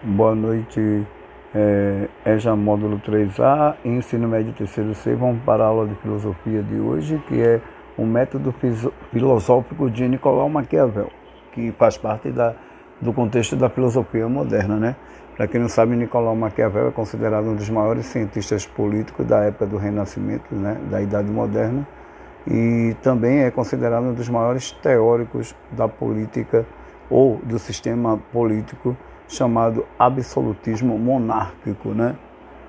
Boa noite, é, é já módulo 3A, ensino médio terceiro C. Vamos para a aula de filosofia de hoje, que é o método filosófico de Nicolau Maquiavel, que faz parte da, do contexto da filosofia moderna, né? Para quem não sabe, Nicolau Maquiavel é considerado um dos maiores cientistas políticos da época do Renascimento, né? da Idade Moderna, e também é considerado um dos maiores teóricos da política ou do sistema político chamado absolutismo monárquico, né?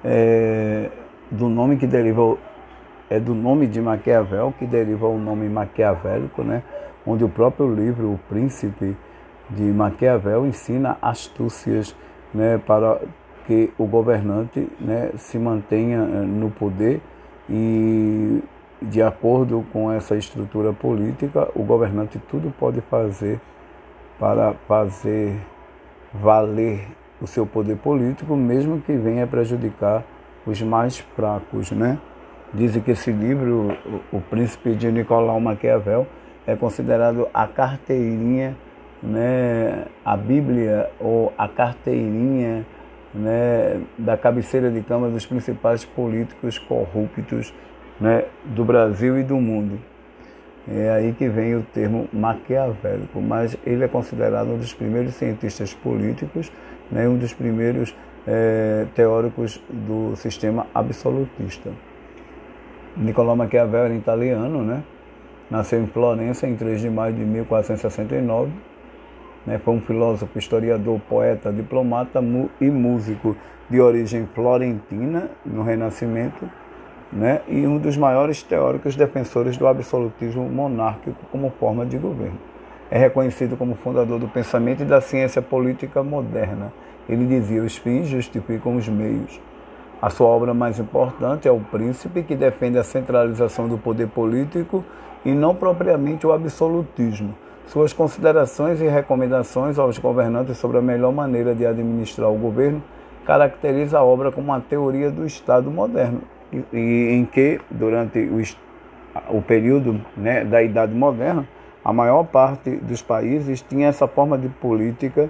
É, do nome que deriva é do nome de Maquiavel que deriva o nome maquiavélico, né? Onde o próprio livro O Príncipe de Maquiavel ensina astúcias, né, para que o governante, né, se mantenha eh, no poder e de acordo com essa estrutura política, o governante tudo pode fazer para fazer valer o seu poder político, mesmo que venha prejudicar os mais fracos, né? Dizem que esse livro, O Príncipe de Nicolau Maquiavel, é considerado a carteirinha, né, a Bíblia ou a carteirinha né, da cabeceira de cama dos principais políticos corruptos né, do Brasil e do mundo. É aí que vem o termo maquiavélico, mas ele é considerado um dos primeiros cientistas políticos, né, um dos primeiros é, teóricos do sistema absolutista. Nicolau Maquiavel era italiano, né? nasceu em Florença em 3 de maio de 1469. Né? Foi um filósofo, historiador, poeta, diplomata e músico de origem florentina no Renascimento né, e um dos maiores teóricos defensores do absolutismo monárquico como forma de governo. É reconhecido como fundador do pensamento e da ciência política moderna. Ele dizia: os fins justificam os meios. A sua obra mais importante é O Príncipe, que defende a centralização do poder político e não propriamente o absolutismo. Suas considerações e recomendações aos governantes sobre a melhor maneira de administrar o governo caracteriza a obra como uma teoria do Estado moderno, e, em que, durante o, o período né, da Idade Moderna, a maior parte dos países tinha essa forma de política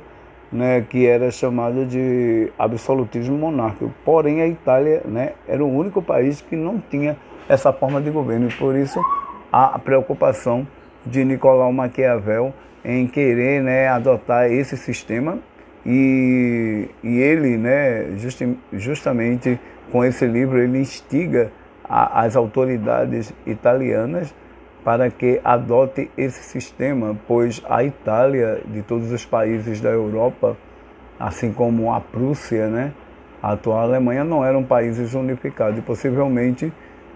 né, que era chamada de absolutismo monárquico. Porém, a Itália né, era o único país que não tinha essa forma de governo e por isso a preocupação de Nicolau Maquiavel em querer né, adotar esse sistema e, e ele, né, justi, justamente com esse livro, ele instiga a, as autoridades italianas para que adote esse sistema, pois a Itália, de todos os países da Europa, assim como a Prússia, né, a atual Alemanha, não eram países unificados. E possivelmente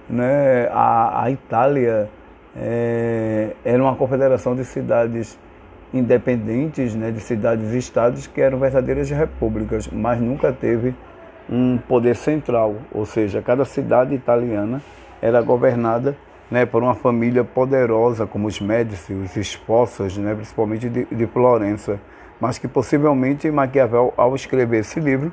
né, a, a Itália é, era uma confederação de cidades independentes, né, de cidades-estados que eram verdadeiras repúblicas, mas nunca teve um poder central, ou seja, cada cidade italiana era governada né, por uma família poderosa, como os Médici, os Esposos, né, principalmente de, de Florença, mas que possivelmente Maquiavel, ao escrever esse livro,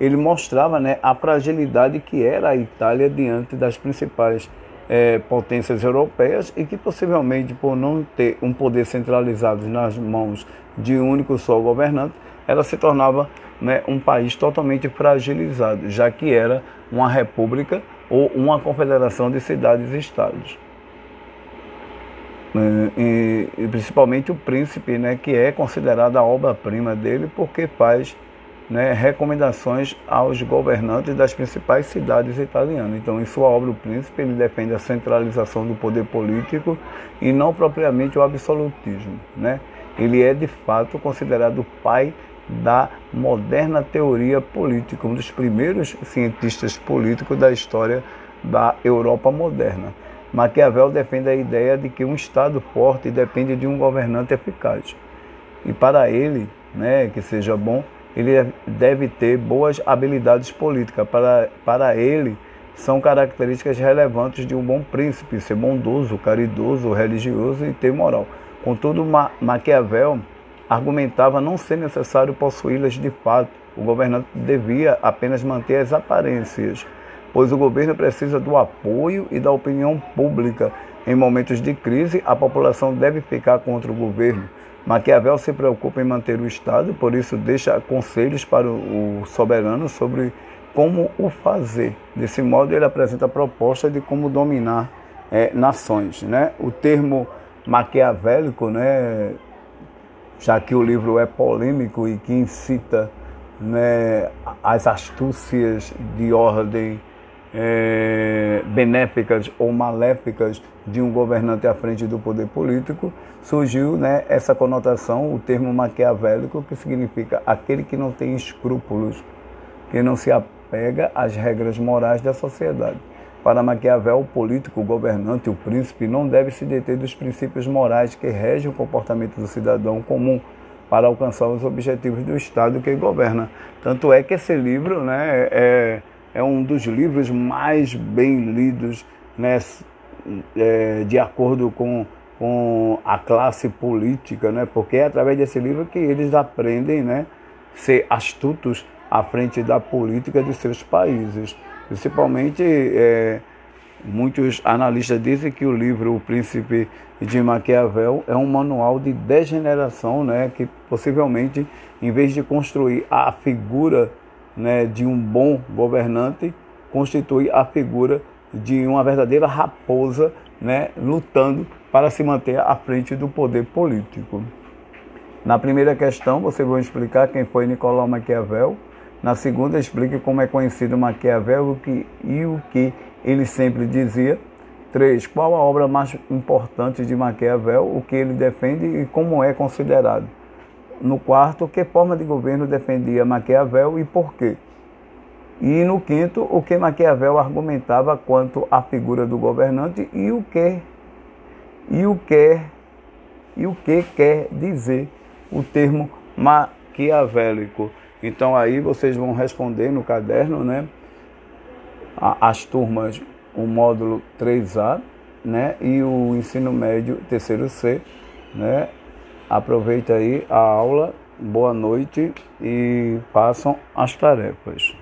ele mostrava né, a fragilidade que era a Itália diante das principais é, potências europeias e que possivelmente por não ter um poder centralizado nas mãos de um único só governante, ela se tornava né, um país totalmente fragilizado, já que era uma república ou uma confederação de cidades-estados. É, e, e, principalmente o príncipe, né, que é considerada a obra-prima dele, porque faz né, recomendações aos governantes das principais cidades italianas. Então, em sua obra, O Príncipe, ele defende a centralização do poder político e não propriamente o absolutismo. Né? Ele é, de fato, considerado o pai da moderna teoria política, um dos primeiros cientistas políticos da história da Europa moderna. Maquiavel defende a ideia de que um Estado forte depende de um governante eficaz. E para ele, né, que seja bom, ele deve ter boas habilidades políticas. Para, para ele, são características relevantes de um bom príncipe, ser bondoso, caridoso, religioso e ter moral. Contudo, Ma Maquiavel argumentava não ser necessário possuí-las de fato. O governante devia apenas manter as aparências, pois o governo precisa do apoio e da opinião pública. Em momentos de crise, a população deve ficar contra o governo. Maquiavel se preocupa em manter o Estado, por isso deixa conselhos para o soberano sobre como o fazer. Desse modo, ele apresenta a proposta de como dominar é, nações. Né? O termo maquiavélico, né, já que o livro é polêmico e que incita né, as astúcias de ordem é, benéficas ou maléficas de um governante à frente do poder político, surgiu né, essa conotação, o termo maquiavélico, que significa aquele que não tem escrúpulos, que não se apega às regras morais da sociedade. Para Maquiavel, o político, o governante, o príncipe não deve se deter dos princípios morais que regem o comportamento do cidadão comum para alcançar os objetivos do Estado que governa. Tanto é que esse livro né, é, é um dos livros mais bem lidos né, é, de acordo com, com a classe política, né, porque é através desse livro que eles aprendem né, ser astutos à frente da política de seus países. Principalmente, é, muitos analistas dizem que o livro O Príncipe de Maquiavel é um manual de degeneração, né, que possivelmente, em vez de construir a figura né, de um bom governante, constitui a figura de uma verdadeira raposa né, lutando para se manter à frente do poder político. Na primeira questão, você vai explicar quem foi Nicolau Maquiavel, na segunda, explique como é conhecido Maquiavel e o que ele sempre dizia. 3. Qual a obra mais importante de Maquiavel, o que ele defende e como é considerado. No quarto, que forma de governo defendia Maquiavel e por quê. E no quinto, o que Maquiavel argumentava quanto à figura do governante e o que e o que e o que quer dizer o termo maquiavélico. Então aí vocês vão responder no caderno, né? As turmas, o módulo 3A, né? E o ensino médio terceiro C, né? Aproveita aí a aula, boa noite e façam as tarefas.